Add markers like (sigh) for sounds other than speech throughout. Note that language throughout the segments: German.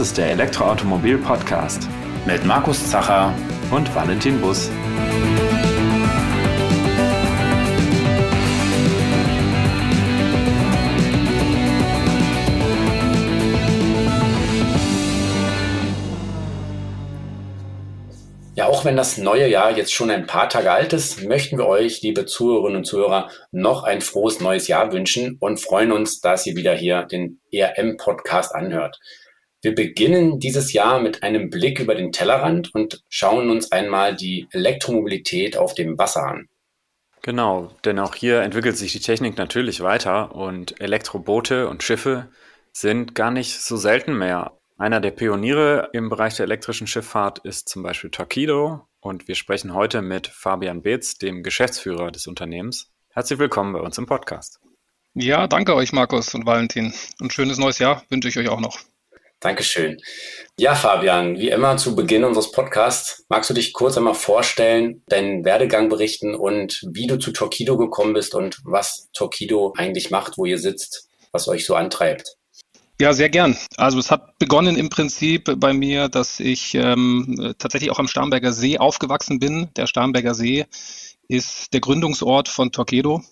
Das ist der Elektroautomobil-Podcast mit Markus Zacher und Valentin Bus. Ja, auch wenn das neue Jahr jetzt schon ein paar Tage alt ist, möchten wir euch, liebe Zuhörerinnen und Zuhörer, noch ein frohes neues Jahr wünschen und freuen uns, dass ihr wieder hier den ERM-Podcast anhört. Wir beginnen dieses Jahr mit einem Blick über den Tellerrand und schauen uns einmal die Elektromobilität auf dem Wasser an. Genau, denn auch hier entwickelt sich die Technik natürlich weiter und Elektroboote und Schiffe sind gar nicht so selten mehr. Einer der Pioniere im Bereich der elektrischen Schifffahrt ist zum Beispiel Torquido und wir sprechen heute mit Fabian Beetz, dem Geschäftsführer des Unternehmens. Herzlich willkommen bei uns im Podcast. Ja, danke euch, Markus und Valentin. Ein schönes neues Jahr wünsche ich euch auch noch. Dankeschön. Ja, Fabian, wie immer zu Beginn unseres Podcasts, magst du dich kurz einmal vorstellen, deinen Werdegang berichten und wie du zu Torquido gekommen bist und was Torquido eigentlich macht, wo ihr sitzt, was euch so antreibt? Ja, sehr gern. Also es hat begonnen im Prinzip bei mir, dass ich ähm, tatsächlich auch am Starnberger See aufgewachsen bin. Der Starnberger See ist der Gründungsort von Torquedo.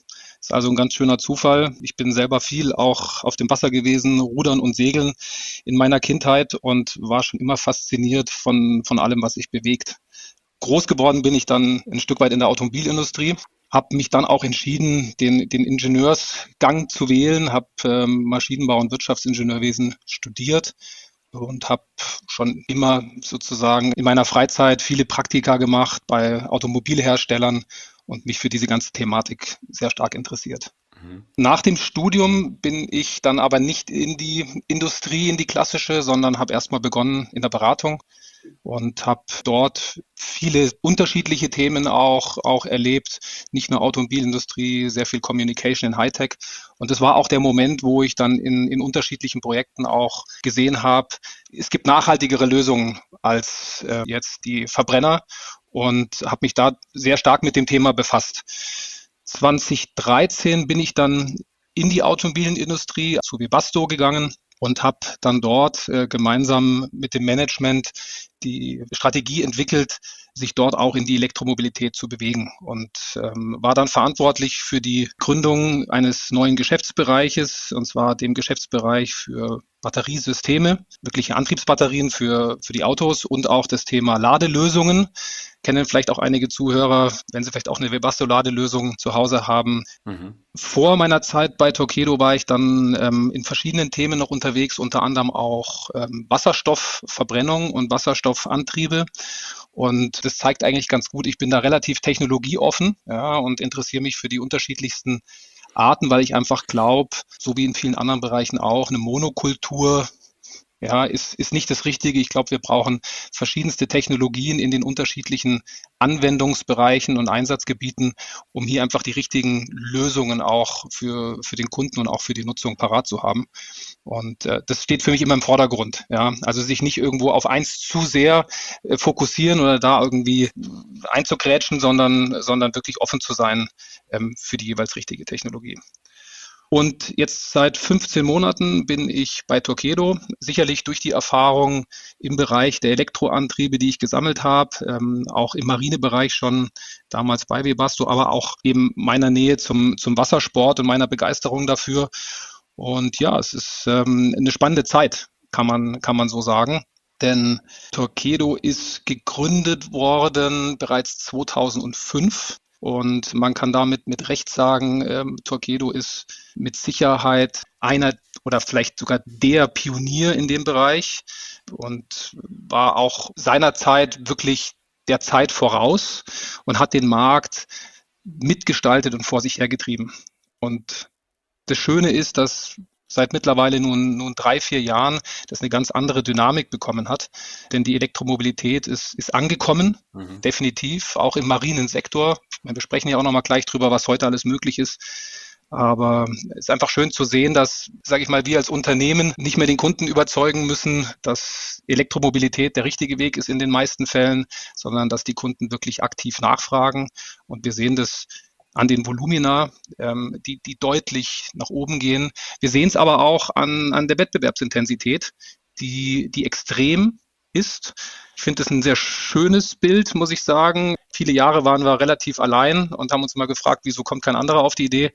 Ist also ein ganz schöner Zufall. Ich bin selber viel auch auf dem Wasser gewesen, rudern und segeln in meiner Kindheit und war schon immer fasziniert von, von allem, was sich bewegt. Groß geworden bin ich dann ein Stück weit in der Automobilindustrie habe mich dann auch entschieden, den, den Ingenieursgang zu wählen, habe ähm, Maschinenbau und Wirtschaftsingenieurwesen studiert und habe schon immer sozusagen in meiner Freizeit viele Praktika gemacht bei Automobilherstellern und mich für diese ganze Thematik sehr stark interessiert. Mhm. Nach dem Studium bin ich dann aber nicht in die Industrie, in die klassische, sondern habe erstmal begonnen in der Beratung und habe dort viele unterschiedliche Themen auch, auch erlebt, nicht nur Automobilindustrie, sehr viel Communication in Hightech. Und das war auch der Moment, wo ich dann in, in unterschiedlichen Projekten auch gesehen habe, es gibt nachhaltigere Lösungen als äh, jetzt die Verbrenner und habe mich da sehr stark mit dem Thema befasst. 2013 bin ich dann in die Automobilindustrie zu Webasto gegangen und habe dann dort äh, gemeinsam mit dem Management die Strategie entwickelt, sich dort auch in die Elektromobilität zu bewegen und ähm, war dann verantwortlich für die Gründung eines neuen Geschäftsbereiches, und zwar dem Geschäftsbereich für Batteriesysteme, wirkliche Antriebsbatterien für, für die Autos und auch das Thema Ladelösungen. Kennen vielleicht auch einige Zuhörer, wenn sie vielleicht auch eine Webasto-Ladelösung zu Hause haben. Mhm. Vor meiner Zeit bei Torquedo war ich dann ähm, in verschiedenen Themen noch unterwegs, unter anderem auch ähm, Wasserstoffverbrennung und Wasserstoffantriebe. Und das zeigt eigentlich ganz gut, ich bin da relativ technologieoffen ja, und interessiere mich für die unterschiedlichsten Arten, weil ich einfach glaube, so wie in vielen anderen Bereichen auch, eine Monokultur ja, ist, ist nicht das Richtige. Ich glaube, wir brauchen verschiedenste Technologien in den unterschiedlichen Anwendungsbereichen und Einsatzgebieten, um hier einfach die richtigen Lösungen auch für, für den Kunden und auch für die Nutzung parat zu haben. Und äh, das steht für mich immer im Vordergrund. Ja, also sich nicht irgendwo auf eins zu sehr äh, fokussieren oder da irgendwie einzugrätschen, sondern, sondern wirklich offen zu sein ähm, für die jeweils richtige Technologie. Und jetzt seit 15 Monaten bin ich bei Torquedo, sicherlich durch die Erfahrung im Bereich der Elektroantriebe, die ich gesammelt habe, ähm, auch im Marinebereich schon damals bei Webasto, aber auch eben meiner Nähe zum, zum Wassersport und meiner Begeisterung dafür. Und ja, es ist ähm, eine spannende Zeit, kann man, kann man so sagen. Denn Torquedo ist gegründet worden bereits 2005 und man kann damit mit Recht sagen, ähm, Torquedo ist mit Sicherheit einer oder vielleicht sogar der Pionier in dem Bereich und war auch seinerzeit wirklich der Zeit voraus und hat den Markt mitgestaltet und vor sich hergetrieben. Und das Schöne ist, dass seit mittlerweile nun, nun drei, vier Jahren das eine ganz andere Dynamik bekommen hat. Denn die Elektromobilität ist, ist angekommen, mhm. definitiv, auch im marinen Sektor. Wir sprechen ja auch nochmal gleich drüber, was heute alles möglich ist. Aber es ist einfach schön zu sehen, dass, sage ich mal, wir als Unternehmen nicht mehr den Kunden überzeugen müssen, dass Elektromobilität der richtige Weg ist in den meisten Fällen, sondern dass die Kunden wirklich aktiv nachfragen. Und wir sehen das an den Volumina, ähm, die, die deutlich nach oben gehen. Wir sehen es aber auch an, an der Wettbewerbsintensität, die, die extrem ist. Ich finde es ein sehr schönes Bild, muss ich sagen. Viele Jahre waren wir relativ allein und haben uns mal gefragt, wieso kommt kein anderer auf die Idee.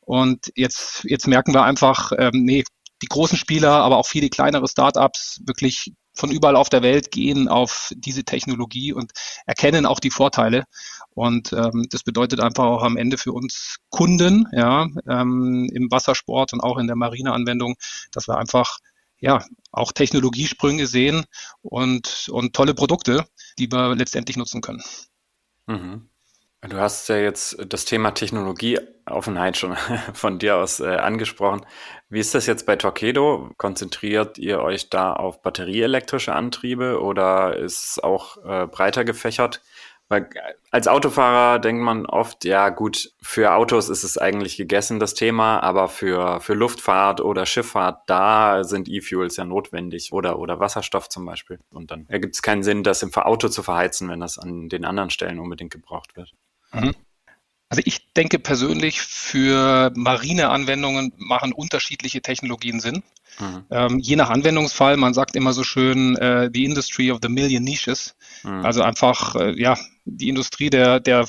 Und jetzt, jetzt merken wir einfach, ähm, nee, die großen Spieler, aber auch viele kleinere Startups wirklich von überall auf der Welt gehen auf diese Technologie und erkennen auch die Vorteile. Und ähm, das bedeutet einfach auch am Ende für uns Kunden, ja, ähm, im Wassersport und auch in der Marineanwendung, dass wir einfach ja auch Technologiesprünge sehen und, und tolle Produkte, die wir letztendlich nutzen können. Mhm. Du hast ja jetzt das Thema Technologieoffenheit schon (laughs) von dir aus äh, angesprochen. Wie ist das jetzt bei Torqeedo? Konzentriert ihr euch da auf batterieelektrische Antriebe oder ist es auch äh, breiter gefächert? Weil als Autofahrer denkt man oft, ja gut, für Autos ist es eigentlich gegessen, das Thema, aber für, für Luftfahrt oder Schifffahrt, da sind E-Fuels ja notwendig oder, oder Wasserstoff zum Beispiel. Und dann ergibt es keinen Sinn, das im Auto zu verheizen, wenn das an den anderen Stellen unbedingt gebraucht wird. Mhm. Also ich denke persönlich, für marine Anwendungen machen unterschiedliche Technologien Sinn. Mhm. Ähm, je nach Anwendungsfall, man sagt immer so schön, äh, the industry of the million niches. Mhm. Also einfach, äh, ja, die Industrie der, der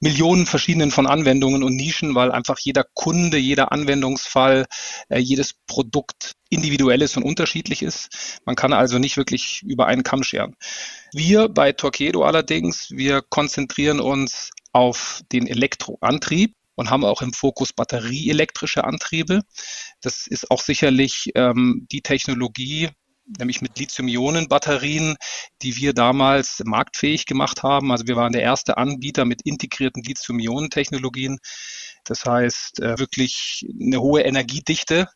Millionen verschiedenen von Anwendungen und Nischen, weil einfach jeder Kunde, jeder Anwendungsfall, äh, jedes Produkt individuell ist und unterschiedlich ist. Man kann also nicht wirklich über einen Kamm scheren. Wir bei Torquedo allerdings, wir konzentrieren uns auf den Elektroantrieb und haben auch im Fokus batterieelektrische Antriebe. Das ist auch sicherlich ähm, die Technologie, nämlich mit Lithium-Ionen-Batterien, die wir damals marktfähig gemacht haben. Also wir waren der erste Anbieter mit integrierten Lithium-Ionen-Technologien. Das heißt, äh, wirklich eine hohe Energiedichte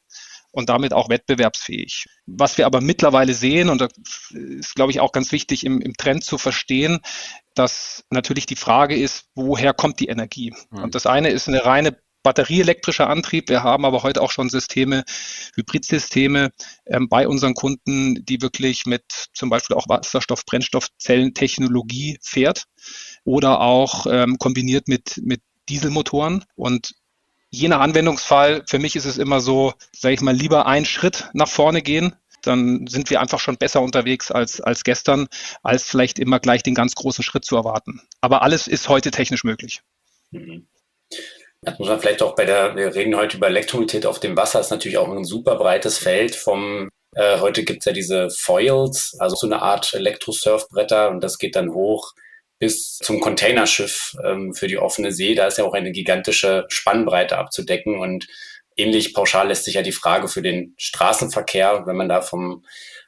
und damit auch wettbewerbsfähig. Was wir aber mittlerweile sehen, und das ist, glaube ich, auch ganz wichtig im, im Trend zu verstehen, dass natürlich die Frage ist, woher kommt die Energie? Mhm. Und das eine ist eine reine batterieelektrischer Antrieb. Wir haben aber heute auch schon Systeme, Hybridsysteme ähm, bei unseren Kunden, die wirklich mit zum Beispiel auch Wasserstoff-Brennstoffzellentechnologie fährt oder auch ähm, kombiniert mit, mit Dieselmotoren. Und je nach Anwendungsfall, für mich ist es immer so, sage ich mal, lieber einen Schritt nach vorne gehen, dann sind wir einfach schon besser unterwegs als, als gestern, als vielleicht immer gleich den ganz großen Schritt zu erwarten. Aber alles ist heute technisch möglich. Mhm. Das muss man vielleicht auch bei der, wir reden heute über Elektromobilität auf dem Wasser, ist natürlich auch ein super breites Feld vom, äh, heute gibt's ja diese Foils, also so eine Art Elektrosurfbretter und das geht dann hoch bis zum Containerschiff ähm, für die offene See. Da ist ja auch eine gigantische Spannbreite abzudecken und ähnlich pauschal lässt sich ja die Frage für den Straßenverkehr, wenn man da vom,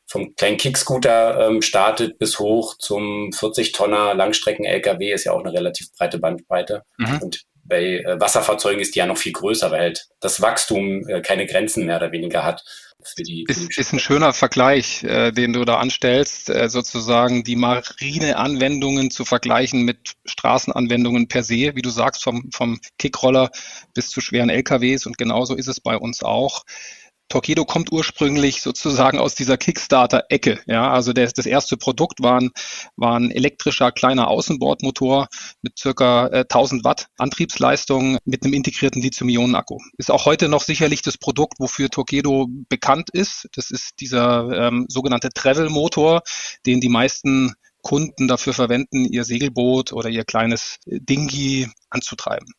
vom kleinen Kickscooter ähm, startet bis hoch zum 40-Tonner Langstrecken-LKW ist ja auch eine relativ breite Bandbreite. Mhm. Und bei äh, Wasserfahrzeugen ist die ja noch viel größer, weil halt das Wachstum äh, keine Grenzen mehr oder weniger hat für die. Ist, ist ein schöner Vergleich, äh, den du da anstellst, äh, sozusagen die Marineanwendungen zu vergleichen mit Straßenanwendungen per se, wie du sagst, vom, vom Kickroller bis zu schweren LKWs und genauso ist es bei uns auch. Torquedo kommt ursprünglich sozusagen aus dieser Kickstarter-Ecke. Ja, also das, das erste Produkt war ein, war ein elektrischer kleiner Außenbordmotor mit circa äh, 1000 Watt Antriebsleistung mit einem integrierten Lithium-Ionen-Akku. Ist auch heute noch sicherlich das Produkt, wofür Torquedo bekannt ist. Das ist dieser ähm, sogenannte Travel-Motor, den die meisten Kunden dafür verwenden, ihr Segelboot oder ihr kleines Dingi anzutreiben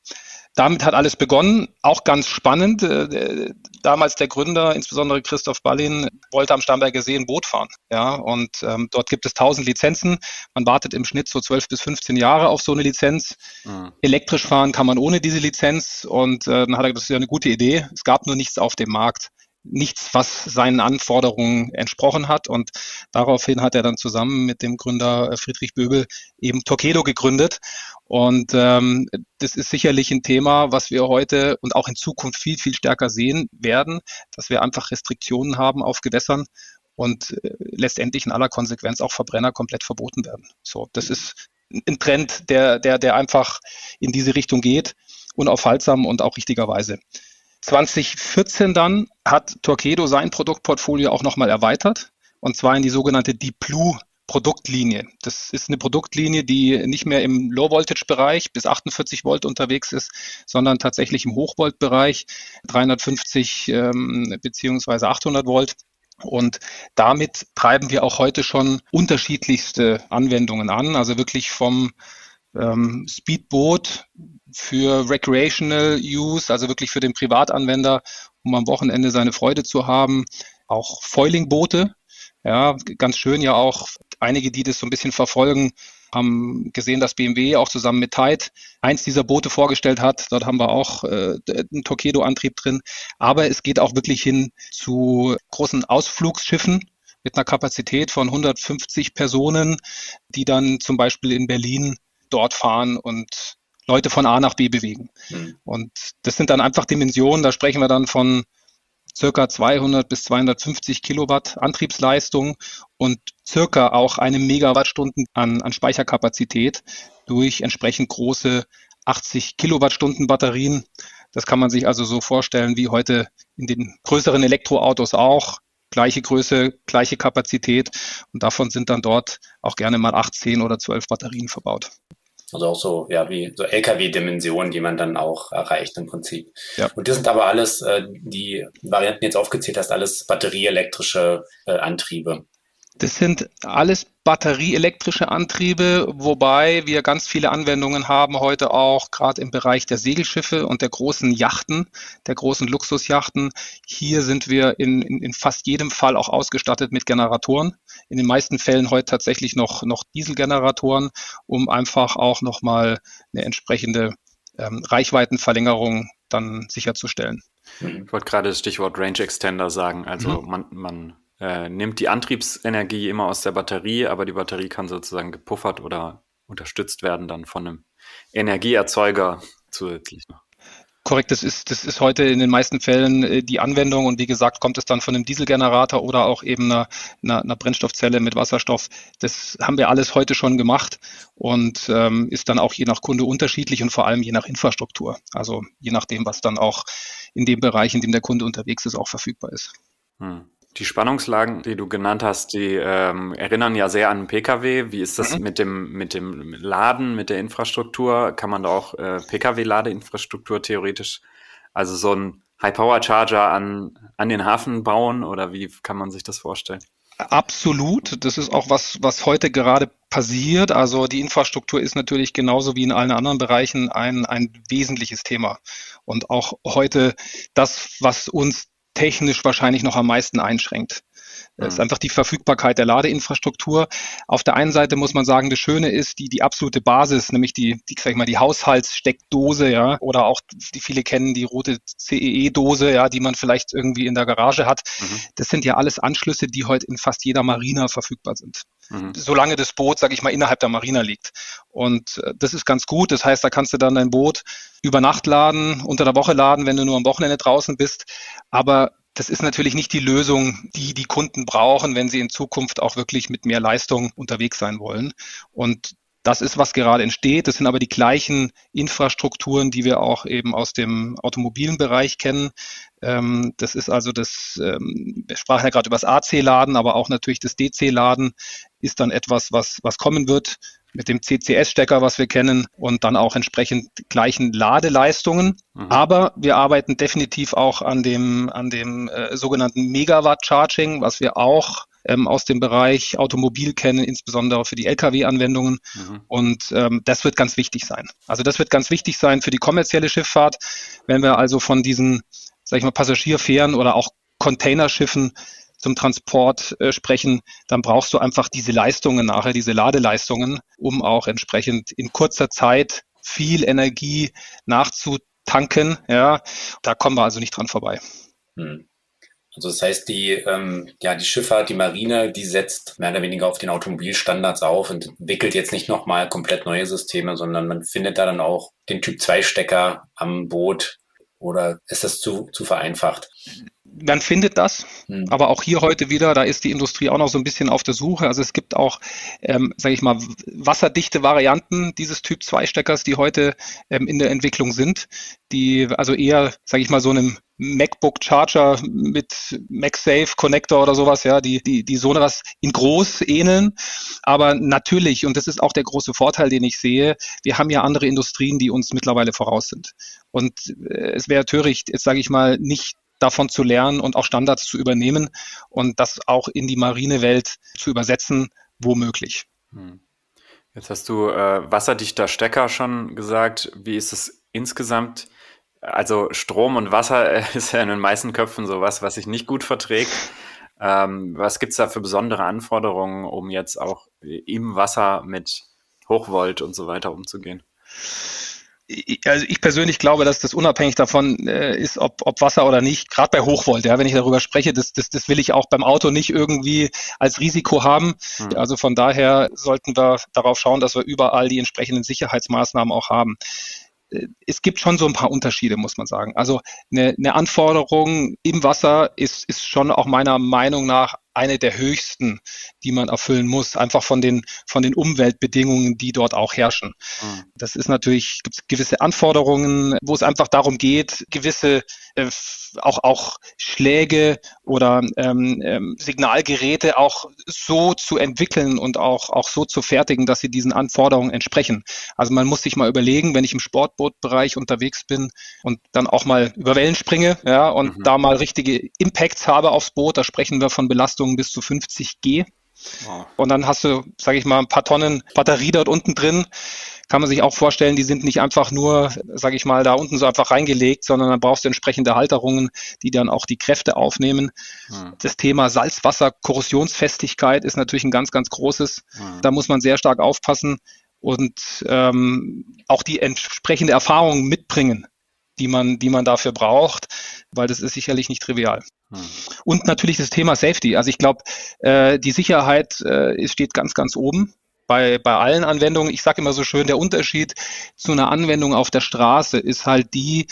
damit hat alles begonnen. Auch ganz spannend. Äh, damals der Gründer, insbesondere Christoph Ballin, wollte am Starnberger See ein Boot fahren. Ja, und ähm, dort gibt es 1000 Lizenzen. Man wartet im Schnitt so 12 bis 15 Jahre auf so eine Lizenz. Mhm. Elektrisch fahren kann man ohne diese Lizenz. Und äh, dann hat er gesagt, das ist ja eine gute Idee. Es gab nur nichts auf dem Markt nichts, was seinen Anforderungen entsprochen hat. Und daraufhin hat er dann zusammen mit dem Gründer äh, Friedrich Böbel eben Torquedo gegründet. Und ähm, das ist sicherlich ein Thema, was wir heute und auch in Zukunft viel, viel stärker sehen werden, dass wir einfach Restriktionen haben auf Gewässern und äh, letztendlich in aller Konsequenz auch Verbrenner komplett verboten werden. So, das ist ein Trend, der, der, der einfach in diese Richtung geht, unaufhaltsam und auch richtigerweise. 2014 dann hat Torquedo sein Produktportfolio auch nochmal erweitert und zwar in die sogenannte Deep Blue Produktlinie. Das ist eine Produktlinie, die nicht mehr im Low-Voltage-Bereich bis 48 Volt unterwegs ist, sondern tatsächlich im Hochvolt-Bereich 350 ähm, beziehungsweise 800 Volt Und damit treiben wir auch heute schon unterschiedlichste Anwendungen an, also wirklich vom ähm, Speedboot für Recreational Use, also wirklich für den Privatanwender, um am Wochenende seine Freude zu haben. Auch Foilingboote, ja, ganz schön ja auch. Einige, die das so ein bisschen verfolgen, haben gesehen, dass BMW auch zusammen mit Tide eins dieser Boote vorgestellt hat. Dort haben wir auch äh, einen Torquedo-Antrieb drin. Aber es geht auch wirklich hin zu großen Ausflugsschiffen mit einer Kapazität von 150 Personen, die dann zum Beispiel in Berlin dort fahren und Leute von A nach B bewegen. Mhm. Und das sind dann einfach Dimensionen, da sprechen wir dann von circa 200 bis 250 Kilowatt Antriebsleistung und circa auch eine Megawattstunden an, an Speicherkapazität durch entsprechend große 80 Kilowattstunden Batterien. Das kann man sich also so vorstellen wie heute in den größeren Elektroautos auch. Gleiche Größe, gleiche Kapazität und davon sind dann dort auch gerne mal 18 oder 12 Batterien verbaut. Also auch so, ja, wie so LKW-Dimensionen, die man dann auch erreicht im Prinzip. Ja. Und das sind aber alles, äh, die Varianten jetzt aufgezählt hast, alles batterieelektrische äh, Antriebe. Das sind alles batterieelektrische Antriebe, wobei wir ganz viele Anwendungen haben heute auch gerade im Bereich der Segelschiffe und der großen Yachten, der großen Luxusjachten. Hier sind wir in, in, in fast jedem Fall auch ausgestattet mit Generatoren. In den meisten Fällen heute tatsächlich noch, noch Dieselgeneratoren, um einfach auch nochmal eine entsprechende ähm, Reichweitenverlängerung dann sicherzustellen. Ich wollte gerade das Stichwort Range Extender sagen. Also mhm. man, man äh, nimmt die Antriebsenergie immer aus der Batterie, aber die Batterie kann sozusagen gepuffert oder unterstützt werden dann von einem Energieerzeuger zusätzlich noch. Korrekt, das ist, das ist heute in den meisten Fällen äh, die Anwendung und wie gesagt, kommt es dann von einem Dieselgenerator oder auch eben einer, einer, einer Brennstoffzelle mit Wasserstoff. Das haben wir alles heute schon gemacht und ähm, ist dann auch je nach Kunde unterschiedlich und vor allem je nach Infrastruktur. Also je nachdem, was dann auch in dem Bereich, in dem der Kunde unterwegs ist, auch verfügbar ist. Hm. Die Spannungslagen, die du genannt hast, die ähm, erinnern ja sehr an einen Pkw. Wie ist das mhm. mit dem mit dem Laden, mit der Infrastruktur? Kann man da auch äh, Pkw-Ladeinfrastruktur theoretisch, also so ein High-Power-Charger an an den Hafen bauen oder wie kann man sich das vorstellen? Absolut. Das ist auch was, was heute gerade passiert. Also die Infrastruktur ist natürlich genauso wie in allen anderen Bereichen ein, ein wesentliches Thema. Und auch heute das, was uns technisch wahrscheinlich noch am meisten einschränkt. Das ist mhm. einfach die Verfügbarkeit der Ladeinfrastruktur. Auf der einen Seite muss man sagen, das Schöne ist die, die absolute Basis, nämlich die, die, sag ich mal, die Haushaltssteckdose, ja, oder auch, die viele kennen, die rote CEE-Dose, ja, die man vielleicht irgendwie in der Garage hat. Mhm. Das sind ja alles Anschlüsse, die heute in fast jeder Marina verfügbar sind. Mhm. Solange das Boot, sag ich mal, innerhalb der Marina liegt. Und äh, das ist ganz gut. Das heißt, da kannst du dann dein Boot über Nacht laden, unter der Woche laden, wenn du nur am Wochenende draußen bist. Aber das ist natürlich nicht die Lösung, die die Kunden brauchen, wenn sie in Zukunft auch wirklich mit mehr Leistung unterwegs sein wollen. Und das ist, was gerade entsteht. Das sind aber die gleichen Infrastrukturen, die wir auch eben aus dem automobilen Bereich kennen. Ähm, das ist also das, ähm, wir sprachen ja gerade über das AC-Laden, aber auch natürlich das DC-Laden ist dann etwas, was, was kommen wird mit dem CCS-Stecker, was wir kennen, und dann auch entsprechend gleichen Ladeleistungen. Mhm. Aber wir arbeiten definitiv auch an dem, an dem äh, sogenannten Megawatt-Charging, was wir auch ähm, aus dem Bereich Automobil kennen, insbesondere für die Lkw-Anwendungen. Mhm. Und ähm, das wird ganz wichtig sein. Also das wird ganz wichtig sein für die kommerzielle Schifffahrt, wenn wir also von diesen, sag ich mal, Passagierfähren oder auch Containerschiffen zum Transport äh, sprechen, dann brauchst du einfach diese Leistungen nachher, diese Ladeleistungen, um auch entsprechend in kurzer Zeit viel Energie nachzutanken. Ja, da kommen wir also nicht dran vorbei. Hm. Also das heißt, die, ähm, ja, die Schifffahrt, die Marine, die setzt mehr oder weniger auf den Automobilstandards auf und entwickelt jetzt nicht nochmal komplett neue Systeme, sondern man findet da dann auch den Typ 2 Stecker am Boot oder ist das zu, zu vereinfacht? Man findet das, mhm. aber auch hier heute wieder, da ist die Industrie auch noch so ein bisschen auf der Suche. Also es gibt auch, ähm, sage ich mal, wasserdichte Varianten dieses Typ 2 Steckers, die heute ähm, in der Entwicklung sind, die also eher, sage ich mal, so einem MacBook Charger mit MagSafe Connector oder sowas, ja, die, die, die so was in groß ähneln. Aber natürlich, und das ist auch der große Vorteil, den ich sehe, wir haben ja andere Industrien, die uns mittlerweile voraus sind. Und äh, es wäre töricht, jetzt sage ich mal, nicht davon zu lernen und auch Standards zu übernehmen und das auch in die marine Welt zu übersetzen, womöglich. Hm. Jetzt hast du äh, wasserdichter Stecker schon gesagt. Wie ist es insgesamt? Also Strom und Wasser (laughs) ist ja in den meisten Köpfen sowas, was sich nicht gut verträgt. Ähm, was gibt es da für besondere Anforderungen, um jetzt auch im Wasser mit Hochvolt und so weiter umzugehen? Also ich persönlich glaube, dass das unabhängig davon äh, ist, ob, ob Wasser oder nicht, gerade bei Hochvolt, ja, wenn ich darüber spreche, das, das, das will ich auch beim Auto nicht irgendwie als Risiko haben. Hm. Also von daher sollten wir darauf schauen, dass wir überall die entsprechenden Sicherheitsmaßnahmen auch haben. Äh, es gibt schon so ein paar Unterschiede, muss man sagen. Also eine, eine Anforderung im Wasser ist, ist schon auch meiner Meinung nach eine der höchsten, die man erfüllen muss, einfach von den, von den Umweltbedingungen, die dort auch herrschen. Mhm. Das ist natürlich, gibt gewisse Anforderungen, wo es einfach darum geht, gewisse äh, auch, auch Schläge oder ähm, ähm, Signalgeräte auch so zu entwickeln und auch, auch so zu fertigen, dass sie diesen Anforderungen entsprechen. Also man muss sich mal überlegen, wenn ich im Sportbootbereich unterwegs bin und dann auch mal über Wellen springe, ja, und mhm. da mal richtige Impacts habe aufs Boot, da sprechen wir von Belastungen bis zu 50 G. Wow. Und dann hast du, sage ich mal, ein paar Tonnen Batterie dort unten drin kann man sich auch vorstellen, die sind nicht einfach nur, sage ich mal, da unten so einfach reingelegt, sondern dann brauchst du entsprechende Halterungen, die dann auch die Kräfte aufnehmen. Hm. Das Thema Salzwasser-Korrosionsfestigkeit ist natürlich ein ganz, ganz großes. Hm. Da muss man sehr stark aufpassen und ähm, auch die entsprechende Erfahrung mitbringen, die man, die man dafür braucht, weil das ist sicherlich nicht trivial. Hm. Und natürlich das Thema Safety. Also ich glaube, äh, die Sicherheit äh, steht ganz, ganz oben bei, bei allen Anwendungen. Ich sage immer so schön, der Unterschied zu einer Anwendung auf der Straße ist halt die,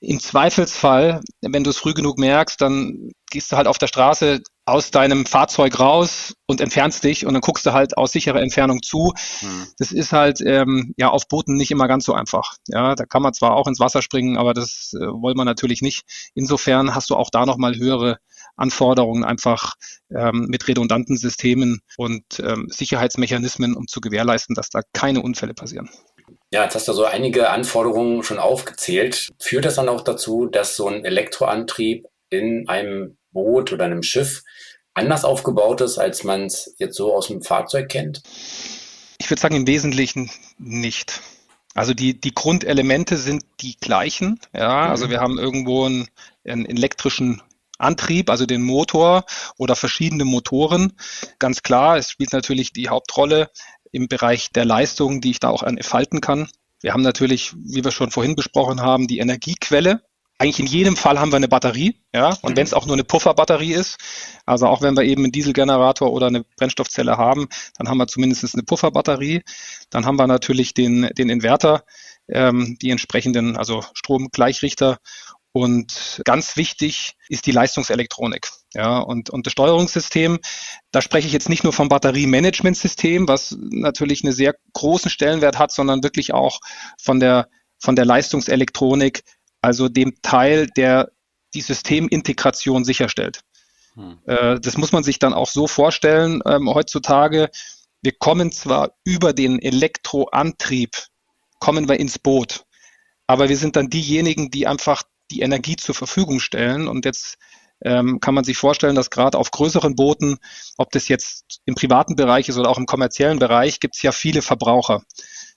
im Zweifelsfall, wenn du es früh genug merkst, dann gehst du halt auf der Straße aus deinem Fahrzeug raus und entfernst dich und dann guckst du halt aus sicherer Entfernung zu. Hm. Das ist halt ähm, ja auf Booten nicht immer ganz so einfach. Ja, da kann man zwar auch ins Wasser springen, aber das äh, wollen wir natürlich nicht. Insofern hast du auch da nochmal höhere Anforderungen einfach ähm, mit redundanten Systemen und ähm, Sicherheitsmechanismen, um zu gewährleisten, dass da keine Unfälle passieren. Ja, jetzt hast du so einige Anforderungen schon aufgezählt. Führt das dann auch dazu, dass so ein Elektroantrieb in einem Boot oder einem Schiff anders aufgebaut ist, als man es jetzt so aus dem Fahrzeug kennt? Ich würde sagen, im Wesentlichen nicht. Also die, die Grundelemente sind die gleichen. Ja, also mhm. wir haben irgendwo einen, einen elektrischen Antrieb, also den Motor oder verschiedene Motoren. Ganz klar, es spielt natürlich die Hauptrolle im Bereich der Leistung, die ich da auch entfalten kann. Wir haben natürlich, wie wir schon vorhin besprochen haben, die Energiequelle. Eigentlich in jedem Fall haben wir eine Batterie, ja, und wenn es auch nur eine Pufferbatterie ist, also auch wenn wir eben einen Dieselgenerator oder eine Brennstoffzelle haben, dann haben wir zumindest eine Pufferbatterie. Dann haben wir natürlich den, den Inverter, ähm, die entsprechenden, also Stromgleichrichter und ganz wichtig ist die Leistungselektronik. Ja, und, und das Steuerungssystem, da spreche ich jetzt nicht nur vom Batteriemanagementsystem, was natürlich einen sehr großen Stellenwert hat, sondern wirklich auch von der, von der Leistungselektronik, also dem Teil, der die Systemintegration sicherstellt. Hm. Äh, das muss man sich dann auch so vorstellen ähm, heutzutage. Wir kommen zwar über den Elektroantrieb, kommen wir ins Boot, aber wir sind dann diejenigen, die einfach die Energie zur Verfügung stellen. Und jetzt ähm, kann man sich vorstellen, dass gerade auf größeren Booten, ob das jetzt im privaten Bereich ist oder auch im kommerziellen Bereich, gibt es ja viele Verbraucher.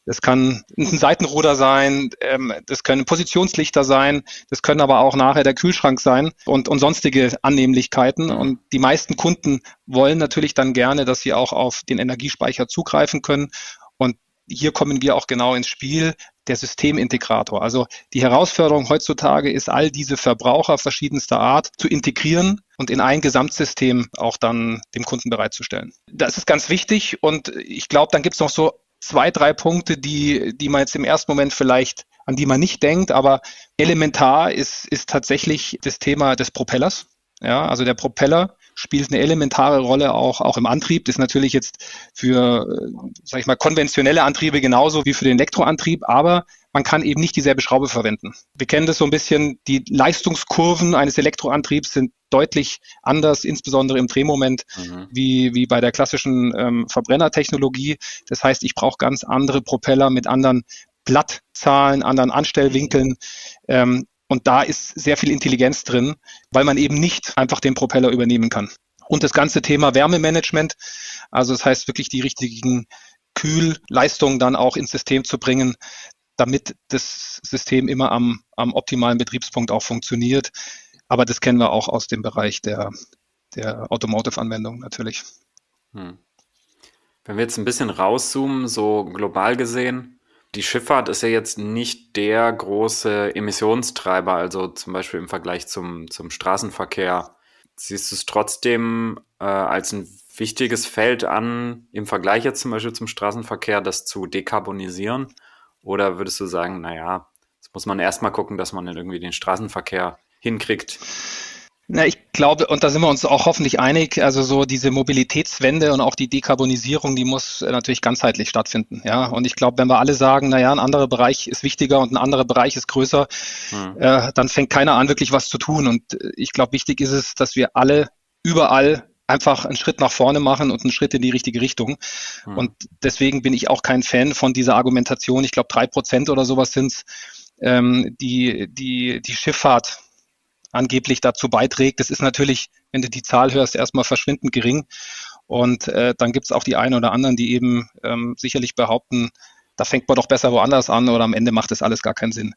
Das kann ein Seitenruder sein, ähm, das können Positionslichter sein, das können aber auch nachher der Kühlschrank sein und, und sonstige Annehmlichkeiten. Und die meisten Kunden wollen natürlich dann gerne, dass sie auch auf den Energiespeicher zugreifen können. Und hier kommen wir auch genau ins Spiel, der Systemintegrator. Also die Herausforderung heutzutage ist, all diese Verbraucher verschiedenster Art zu integrieren und in ein Gesamtsystem auch dann dem Kunden bereitzustellen. Das ist ganz wichtig und ich glaube, dann gibt es noch so zwei, drei Punkte, die, die man jetzt im ersten Moment vielleicht an die man nicht denkt, aber elementar ist, ist tatsächlich das Thema des Propellers. Ja, also der Propeller spielt eine elementare Rolle auch, auch im Antrieb. Das ist natürlich jetzt für, äh, sag ich mal, konventionelle Antriebe genauso wie für den Elektroantrieb, aber man kann eben nicht dieselbe Schraube verwenden. Wir kennen das so ein bisschen, die Leistungskurven eines Elektroantriebs sind deutlich anders, insbesondere im Drehmoment, mhm. wie, wie bei der klassischen ähm, Verbrennertechnologie. Das heißt, ich brauche ganz andere Propeller mit anderen Blattzahlen, anderen Anstellwinkeln. Ähm, Und da ist sehr viel Intelligenz drin, weil man eben nicht einfach den Propeller übernehmen kann. Und das ganze Thema Wärmemanagement, also das heißt wirklich die richtigen Kühlleistungen dann auch ins System zu bringen, damit das System immer am, am optimalen Betriebspunkt auch funktioniert. Aber das kennen wir auch aus dem Bereich der, der Automotive-Anwendung natürlich. Hm. Wenn wir jetzt ein bisschen rauszoomen, so global gesehen, die Schifffahrt ist ja jetzt nicht der große Emissionstreiber, also zum Beispiel im Vergleich zum, zum Straßenverkehr. Siehst du es trotzdem äh, als ein wichtiges Feld an, im Vergleich jetzt zum Beispiel zum Straßenverkehr, das zu dekarbonisieren? Oder würdest du sagen, naja, jetzt muss man erstmal gucken, dass man irgendwie den Straßenverkehr hinkriegt? Na, ich glaube, und da sind wir uns auch hoffentlich einig, also so diese Mobilitätswende und auch die Dekarbonisierung, die muss natürlich ganzheitlich stattfinden. Ja, und ich glaube, wenn wir alle sagen, na ja, ein anderer Bereich ist wichtiger und ein anderer Bereich ist größer, hm. äh, dann fängt keiner an, wirklich was zu tun. Und äh, ich glaube, wichtig ist es, dass wir alle überall einfach einen Schritt nach vorne machen und einen Schritt in die richtige Richtung. Hm. Und deswegen bin ich auch kein Fan von dieser Argumentation. Ich glaube, drei Prozent oder sowas sind ähm, die, die, die Schifffahrt angeblich dazu beiträgt. Das ist natürlich, wenn du die Zahl hörst, erstmal verschwindend gering. Und äh, dann gibt es auch die einen oder anderen, die eben ähm, sicherlich behaupten, da fängt man doch besser woanders an oder am Ende macht das alles gar keinen Sinn.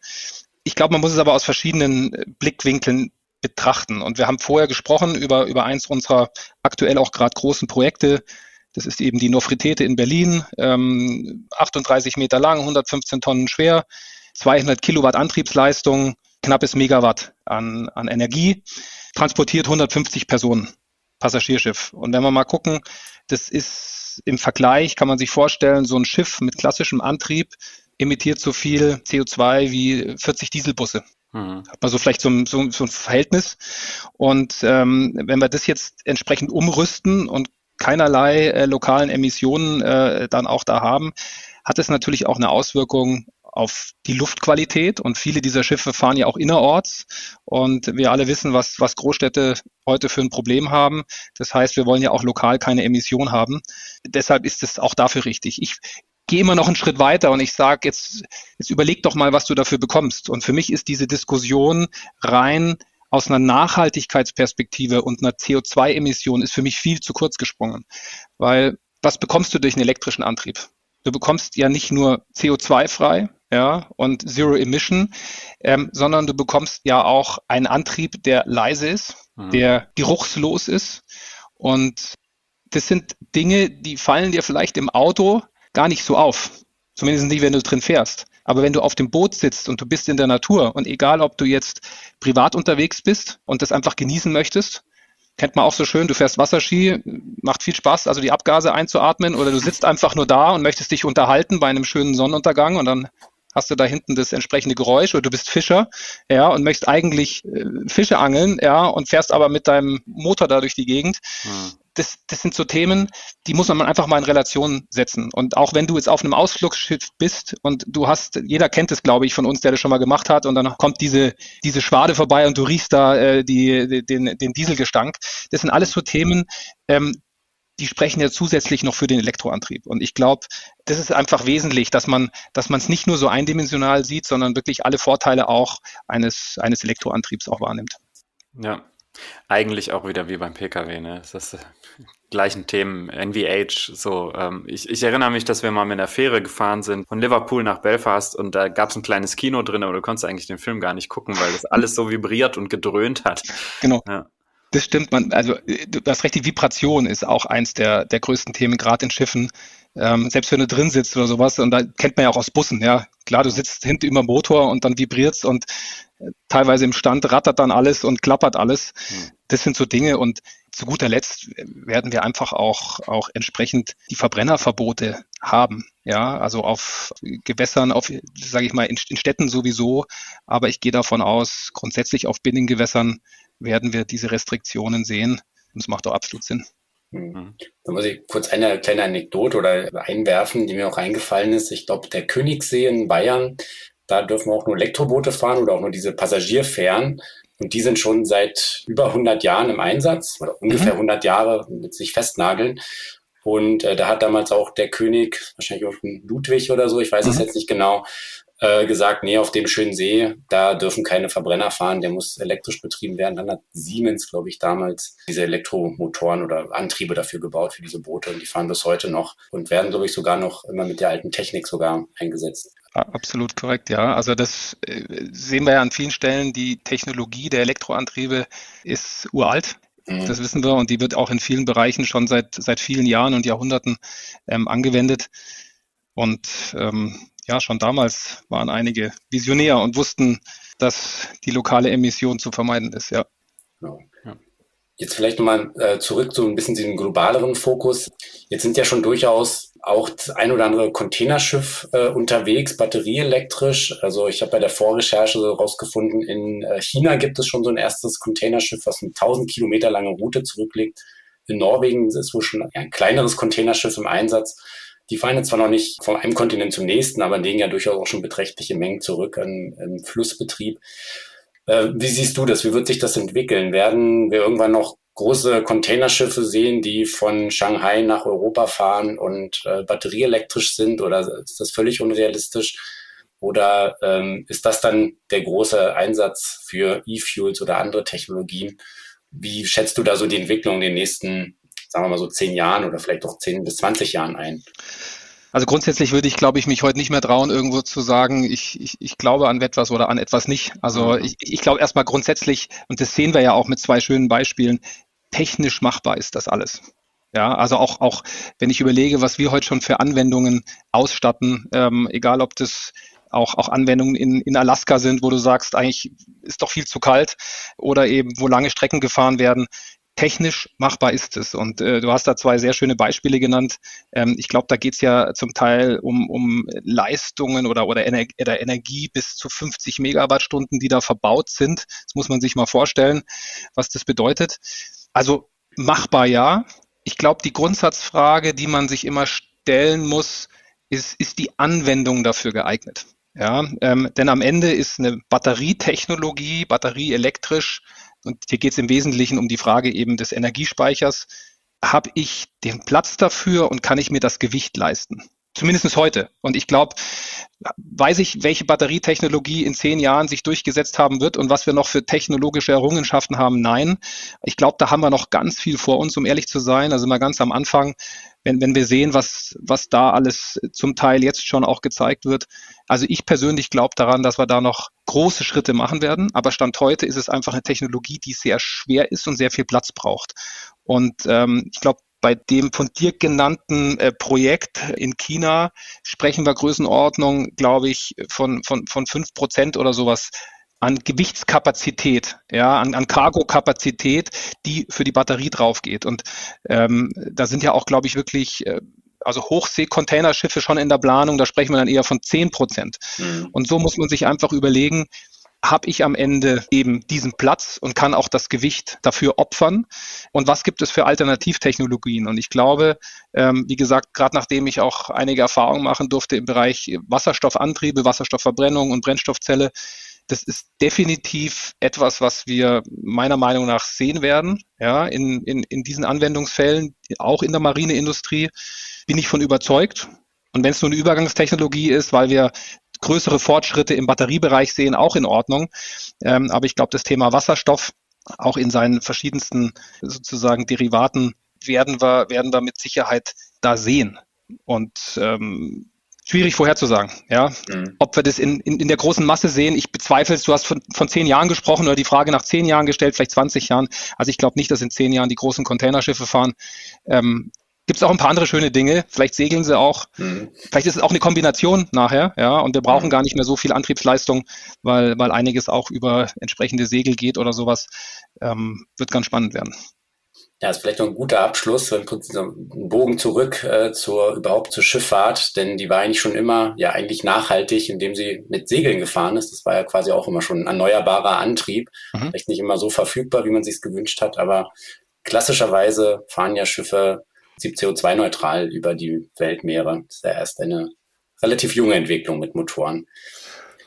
Ich glaube, man muss es aber aus verschiedenen äh, Blickwinkeln betrachten. Und wir haben vorher gesprochen über, über eins unserer aktuell auch gerade großen Projekte. Das ist eben die Nofritete in Berlin, ähm, 38 Meter lang, 115 Tonnen schwer, 200 Kilowatt Antriebsleistung, knappes Megawatt an, an Energie, transportiert 150 Personen, Passagierschiff. Und wenn wir mal gucken, das ist im Vergleich, kann man sich vorstellen, so ein Schiff mit klassischem Antrieb emittiert so viel CO2 wie 40 Dieselbusse. Mhm. Hat man so vielleicht so ein, so, so ein Verhältnis. Und ähm, wenn wir das jetzt entsprechend umrüsten und keinerlei äh, lokalen Emissionen äh, dann auch da haben, hat es natürlich auch eine Auswirkung auf die Luftqualität und viele dieser Schiffe fahren ja auch innerorts und wir alle wissen, was, was Großstädte heute für ein Problem haben. Das heißt, wir wollen ja auch lokal keine Emission haben. Deshalb ist es auch dafür richtig. Ich gehe immer noch einen Schritt weiter und ich sage, jetzt, jetzt überleg doch mal, was du dafür bekommst. Und für mich ist diese Diskussion rein aus einer Nachhaltigkeitsperspektive und einer CO2-Emission ist für mich viel zu kurz gesprungen. Weil was bekommst du durch einen elektrischen Antrieb? Du bekommst ja nicht nur CO2 frei, ja, und Zero Emission, ähm, sondern du bekommst ja auch einen Antrieb, der leise ist, mhm. der geruchslos ist. Und das sind Dinge, die fallen dir vielleicht im Auto gar nicht so auf. Zumindest nicht, wenn du drin fährst. Aber wenn du auf dem Boot sitzt und du bist in der Natur und egal, ob du jetzt privat unterwegs bist und das einfach genießen möchtest, kennt man auch so schön, du fährst Wasserski, macht viel Spaß, also die Abgase einzuatmen oder du sitzt einfach nur da und möchtest dich unterhalten bei einem schönen Sonnenuntergang und dann hast du da hinten das entsprechende Geräusch oder du bist Fischer, ja, und möchtest eigentlich äh, Fische angeln, ja, und fährst aber mit deinem Motor da durch die Gegend. Hm. Das, das sind so Themen, die muss man einfach mal in Relation setzen. Und auch wenn du jetzt auf einem Ausflugsschiff bist und du hast, jeder kennt es, glaube ich, von uns, der das schon mal gemacht hat, und dann kommt diese, diese Schwade vorbei und du riechst da äh, die, den, den Dieselgestank. Das sind alles so Themen, ähm, die sprechen ja zusätzlich noch für den Elektroantrieb. Und ich glaube, das ist einfach wesentlich, dass man, dass man es nicht nur so eindimensional sieht, sondern wirklich alle Vorteile auch eines, eines Elektroantriebs auch wahrnimmt. Ja, eigentlich auch wieder wie beim Pkw, ne? Das ist äh, (laughs) gleichen Themen, NVH, so. Ähm, ich, ich erinnere mich, dass wir mal mit einer Fähre gefahren sind von Liverpool nach Belfast und da gab es ein kleines Kino drin, aber du konntest eigentlich den Film gar nicht gucken, weil das alles so vibriert und gedröhnt hat. Genau. Ja. Das stimmt, man, also du hast recht, die Vibration ist auch eins der, der größten Themen, gerade in Schiffen. Ähm, selbst wenn du drin sitzt oder sowas, und da kennt man ja auch aus Bussen, ja. Klar, du sitzt hinten über dem Motor und dann vibriert's und äh, teilweise im Stand rattert dann alles und klappert alles. Mhm. Das sind so Dinge und zu guter Letzt werden wir einfach auch, auch entsprechend die Verbrennerverbote haben. Ja, also auf Gewässern, auf, sage ich mal, in, in Städten sowieso. Aber ich gehe davon aus, grundsätzlich auf Binnengewässern werden wir diese Restriktionen sehen. Und es macht auch absolut Sinn. Mhm. Da muss ich kurz eine kleine Anekdote oder einwerfen, die mir auch eingefallen ist. Ich glaube, der Königssee in Bayern, da dürfen auch nur Elektroboote fahren oder auch nur diese Passagierfähren. Und die sind schon seit über 100 Jahren im Einsatz oder ungefähr mhm. 100 Jahre mit sich festnageln. Und äh, da hat damals auch der König, wahrscheinlich auch Ludwig oder so, ich weiß mhm. es jetzt nicht genau, äh, gesagt, nee, auf dem schönen See, da dürfen keine Verbrenner fahren, der muss elektrisch betrieben werden. Dann hat Siemens, glaube ich, damals diese Elektromotoren oder Antriebe dafür gebaut für diese Boote und die fahren bis heute noch und werden, glaube ich, sogar noch immer mit der alten Technik sogar eingesetzt. Absolut korrekt, ja. Also das äh, sehen wir ja an vielen Stellen. Die Technologie der Elektroantriebe ist uralt. Mhm. Das wissen wir und die wird auch in vielen Bereichen schon seit, seit vielen Jahren und Jahrhunderten ähm, angewendet. Und ähm, ja, schon damals waren einige visionär und wussten, dass die lokale Emission zu vermeiden ist, ja. Genau. Jetzt vielleicht nochmal äh, zurück zu ein bisschen diesem globaleren Fokus. Jetzt sind ja schon durchaus auch das ein oder andere Containerschiff äh, unterwegs, batterieelektrisch. Also ich habe bei der Vorrecherche herausgefunden, in äh, China gibt es schon so ein erstes Containerschiff, was eine 1000 Kilometer lange Route zurücklegt. In Norwegen ist wohl schon ein kleineres Containerschiff im Einsatz. Die fahren jetzt zwar noch nicht von einem Kontinent zum nächsten, aber legen ja durchaus auch schon beträchtliche Mengen zurück an, an Flussbetrieb. Äh, wie siehst du das? Wie wird sich das entwickeln? Werden wir irgendwann noch große Containerschiffe sehen, die von Shanghai nach Europa fahren und äh, batterieelektrisch sind? Oder ist das völlig unrealistisch? Oder ähm, ist das dann der große Einsatz für E-Fuels oder andere Technologien? Wie schätzt du da so die Entwicklung in den nächsten, sagen wir mal so zehn Jahren oder vielleicht auch zehn bis zwanzig Jahren ein? Also grundsätzlich würde ich, glaube ich, mich heute nicht mehr trauen, irgendwo zu sagen, ich, ich, ich glaube an etwas oder an etwas nicht. Also mhm. ich, ich glaube erstmal grundsätzlich, und das sehen wir ja auch mit zwei schönen Beispielen, technisch machbar ist das alles. Ja, also auch, auch wenn ich überlege, was wir heute schon für Anwendungen ausstatten, ähm, egal ob das auch, auch Anwendungen in, in Alaska sind, wo du sagst, eigentlich ist doch viel zu kalt oder eben wo lange Strecken gefahren werden technisch machbar ist es. Und äh, du hast da zwei sehr schöne Beispiele genannt. Ähm, ich glaube, da geht es ja zum Teil um, um Leistungen oder, oder, Ener oder Energie bis zu 50 Megawattstunden, die da verbaut sind. Das muss man sich mal vorstellen, was das bedeutet. Also machbar ja. Ich glaube, die Grundsatzfrage, die man sich immer stellen muss, ist, ist die Anwendung dafür geeignet? Ja, ähm, denn am Ende ist eine Batterietechnologie, batterieelektrisch, und hier geht es im Wesentlichen um die Frage eben des Energiespeichers. Habe ich den Platz dafür und kann ich mir das Gewicht leisten? Zumindest heute. Und ich glaube, weiß ich, welche Batterietechnologie in zehn Jahren sich durchgesetzt haben wird und was wir noch für technologische Errungenschaften haben? Nein. Ich glaube, da haben wir noch ganz viel vor uns, um ehrlich zu sein. Also mal ganz am Anfang, wenn, wenn wir sehen, was, was da alles zum Teil jetzt schon auch gezeigt wird. Also ich persönlich glaube daran, dass wir da noch große Schritte machen werden. Aber Stand heute ist es einfach eine Technologie, die sehr schwer ist und sehr viel Platz braucht. Und ähm, ich glaube, bei dem von dir genannten äh, Projekt in China sprechen wir Größenordnung, glaube ich, von, von, von fünf Prozent oder sowas an Gewichtskapazität, ja, an, an Cargo-Kapazität, die für die Batterie draufgeht. Und ähm, da sind ja auch, glaube ich, wirklich äh, also Hochsee-Containerschiffe schon in der Planung, da sprechen wir dann eher von zehn Prozent. Mhm. Und so muss man sich einfach überlegen, habe ich am Ende eben diesen Platz und kann auch das Gewicht dafür opfern? Und was gibt es für Alternativtechnologien? Und ich glaube, ähm, wie gesagt, gerade nachdem ich auch einige Erfahrungen machen durfte im Bereich Wasserstoffantriebe, Wasserstoffverbrennung und Brennstoffzelle, das ist definitiv etwas, was wir meiner Meinung nach sehen werden, ja, in, in, in diesen Anwendungsfällen, auch in der Marineindustrie, bin ich von überzeugt. Und wenn es nur eine Übergangstechnologie ist, weil wir größere Fortschritte im Batteriebereich sehen, auch in Ordnung. Ähm, aber ich glaube, das Thema Wasserstoff auch in seinen verschiedensten sozusagen Derivaten werden wir, werden wir mit Sicherheit da sehen. Und ähm, schwierig vorherzusagen, ja. Mhm. Ob wir das in, in, in der großen Masse sehen, ich bezweifle es, du hast von, von zehn Jahren gesprochen oder die Frage nach zehn Jahren gestellt, vielleicht 20 Jahren. Also ich glaube nicht, dass in zehn Jahren die großen Containerschiffe fahren. Ähm, Gibt es auch ein paar andere schöne Dinge. Vielleicht segeln sie auch. Mhm. Vielleicht ist es auch eine Kombination nachher, ja. Und wir brauchen mhm. gar nicht mehr so viel Antriebsleistung, weil, weil einiges auch über entsprechende Segel geht oder sowas. Ähm, wird ganz spannend werden. Ja, ist vielleicht noch ein guter Abschluss, wenn ein Bogen zurück äh, zur überhaupt zur Schifffahrt, denn die war eigentlich schon immer ja eigentlich nachhaltig, indem sie mit Segeln gefahren ist. Das war ja quasi auch immer schon ein erneuerbarer Antrieb, mhm. vielleicht nicht immer so verfügbar, wie man sich es gewünscht hat, aber klassischerweise fahren ja Schiffe CO2-neutral über die Weltmeere. Das ist ja erst eine relativ junge Entwicklung mit Motoren.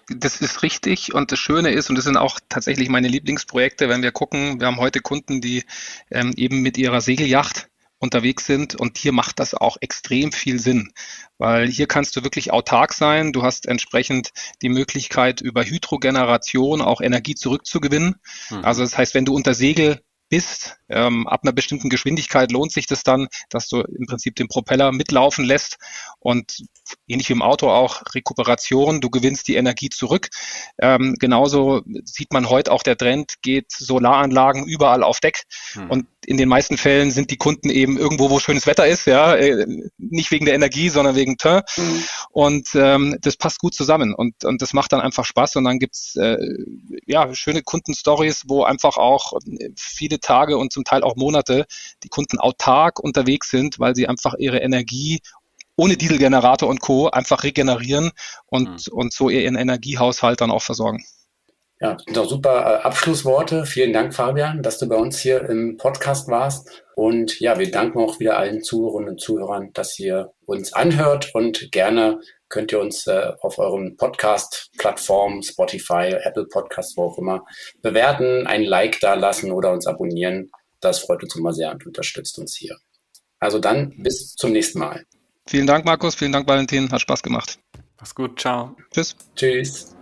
Das ist richtig und das Schöne ist, und das sind auch tatsächlich meine Lieblingsprojekte, wenn wir gucken, wir haben heute Kunden, die ähm, eben mit ihrer Segelyacht unterwegs sind. Und hier macht das auch extrem viel Sinn, weil hier kannst du wirklich autark sein. Du hast entsprechend die Möglichkeit, über Hydrogeneration auch Energie zurückzugewinnen. Mhm. Also das heißt, wenn du unter Segel bist. Ähm, ab einer bestimmten Geschwindigkeit lohnt sich das dann, dass du im Prinzip den Propeller mitlaufen lässt und ähnlich wie im Auto auch Rekuperation, du gewinnst die Energie zurück. Ähm, genauso sieht man heute auch der Trend, geht Solaranlagen überall auf Deck hm. und in den meisten Fällen sind die Kunden eben irgendwo, wo schönes Wetter ist, ja, äh, nicht wegen der Energie, sondern wegen Teint. Mhm. Und ähm, das passt gut zusammen und, und das macht dann einfach Spaß. Und dann gibt's äh, ja schöne Kundenstories, wo einfach auch viele Tage und zum Teil auch Monate die Kunden autark unterwegs sind, weil sie einfach ihre Energie ohne Dieselgenerator und Co. einfach regenerieren und, mhm. und so ihren Energiehaushalt dann auch versorgen. Ja, sind auch super äh, Abschlussworte. Vielen Dank, Fabian, dass du bei uns hier im Podcast warst. Und ja, wir danken auch wieder allen Zuhörerinnen und Zuhörern, dass ihr uns anhört und gerne könnt ihr uns äh, auf euren Podcast-Plattformen, Spotify, Apple Podcasts, wo auch immer, bewerten, ein Like da lassen oder uns abonnieren. Das freut uns immer sehr und unterstützt uns hier. Also dann bis zum nächsten Mal. Vielen Dank, Markus. Vielen Dank, Valentin. Hat Spaß gemacht. Mach's gut. Ciao. Tschüss. Tschüss.